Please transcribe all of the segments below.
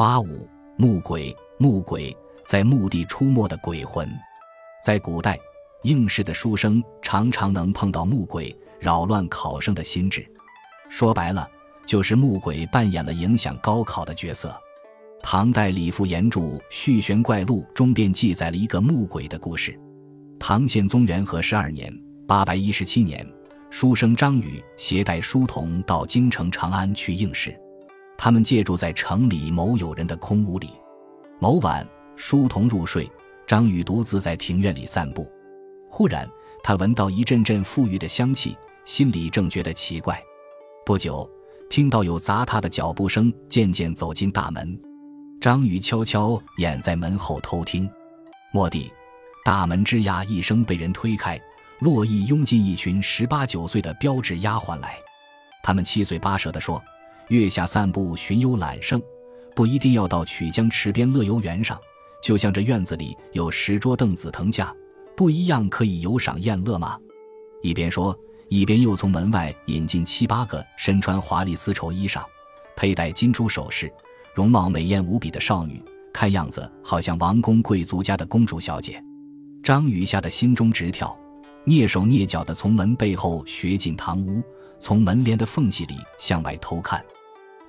八五木鬼，木鬼在墓地出没的鬼魂，在古代，应试的书生常常能碰到木鬼，扰乱考生的心智。说白了，就是木鬼扮演了影响高考的角色。唐代李复言著《续玄怪录》中便记载了一个木鬼的故事。唐宪宗元和十二年（八百一十七年），书生张宇携带书童到京城长安去应试。他们借住在城里某友人的空屋里。某晚，书童入睡，张宇独自在庭院里散步。忽然，他闻到一阵阵馥郁的香气，心里正觉得奇怪。不久，听到有砸踏的脚步声渐渐走进大门。张宇悄悄掩在门后偷听，蓦地，大门吱呀一声被人推开，络绎拥进一群十八九岁的标致丫鬟来。他们七嘴八舌地说：“月下散步寻幽揽胜，不一定要到曲江池边乐游原上，就像这院子里有石桌凳子藤架，不一样可以游赏宴乐吗？”一边说，一边又从门外引进七八个身穿华丽丝绸衣裳、佩戴金珠首饰。容貌美艳无比的少女，看样子好像王公贵族家的公主小姐。张宇吓得心中直跳，蹑手蹑脚地从门背后学进堂屋，从门帘的缝隙里向外偷看。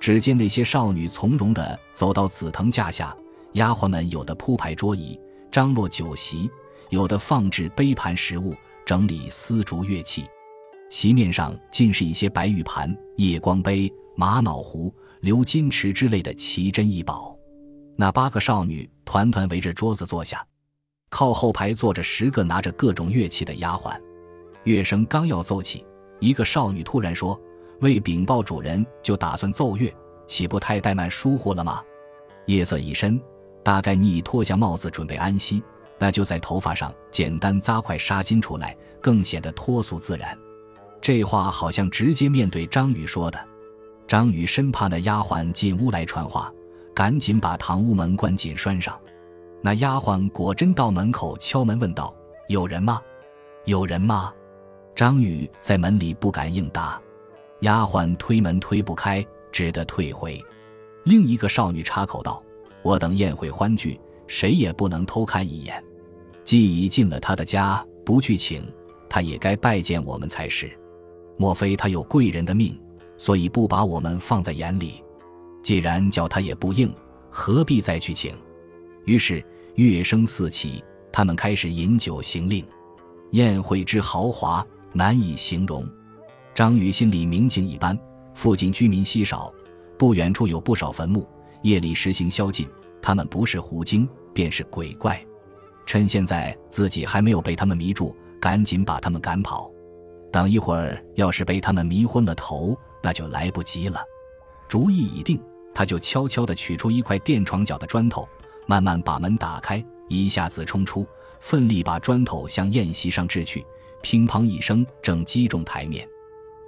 只见那些少女从容地走到紫藤架下，丫鬟们有的铺排桌椅，张罗酒席；有的放置杯盘食物，整理丝竹乐器。席面上尽是一些白玉盘、夜光杯、玛瑙壶。鎏金池之类的奇珍异宝，那八个少女团团围着桌子坐下，靠后排坐着十个拿着各种乐器的丫鬟。乐声刚要奏起，一个少女突然说：“未禀报主人，就打算奏乐，岂不太怠慢疏忽了吗？”夜色已深，大概你已脱下帽子准备安息，那就在头发上简单扎块纱巾出来，更显得脱俗自然。这话好像直接面对张宇说的。张宇生怕那丫鬟进屋来传话，赶紧把堂屋门关紧拴上。那丫鬟果真到门口敲门问道：“有人吗？有人吗？”张宇在门里不敢应答。丫鬟推门推不开，只得退回。另一个少女插口道：“我等宴会欢聚，谁也不能偷看一眼。既已进了他的家，不去请他，也该拜见我们才是。莫非他有贵人的命？”所以不把我们放在眼里，既然叫他也不应，何必再去请？于是乐声四起，他们开始饮酒行令，宴会之豪华难以形容。张宇心里明镜一般，附近居民稀少，不远处有不少坟墓，夜里实行宵禁，他们不是狐精便是鬼怪。趁现在自己还没有被他们迷住，赶紧把他们赶跑。等一会儿要是被他们迷昏了头，那就来不及了。主意已定，他就悄悄地取出一块垫床脚的砖头，慢慢把门打开，一下子冲出，奋力把砖头向宴席上掷去，乒乓一声，正击中台面。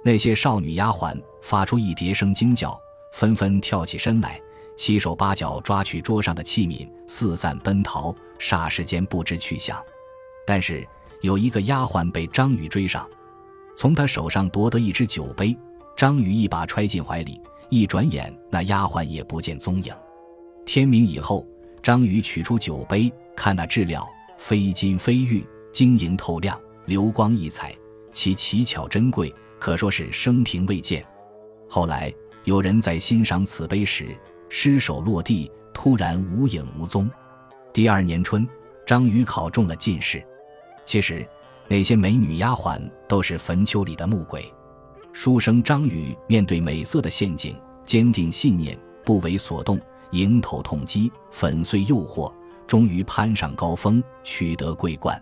那些少女丫鬟发出一叠声惊叫，纷纷跳起身来，七手八脚抓取桌上的器皿，四散奔逃，霎时间不知去向。但是有一个丫鬟被张宇追上，从他手上夺得一只酒杯。张宇一把揣进怀里，一转眼，那丫鬟也不见踪影。天明以后，张宇取出酒杯，看那质料，非金非玉，晶莹透亮，流光溢彩，其奇巧珍贵，可说是生平未见。后来有人在欣赏此碑时，失手落地，突然无影无踪。第二年春，张宇考中了进士。其实，那些美女丫鬟都是坟丘里的木鬼。书生张宇面对美色的陷阱，坚定信念，不为所动，迎头痛击，粉碎诱惑，终于攀上高峰，取得桂冠。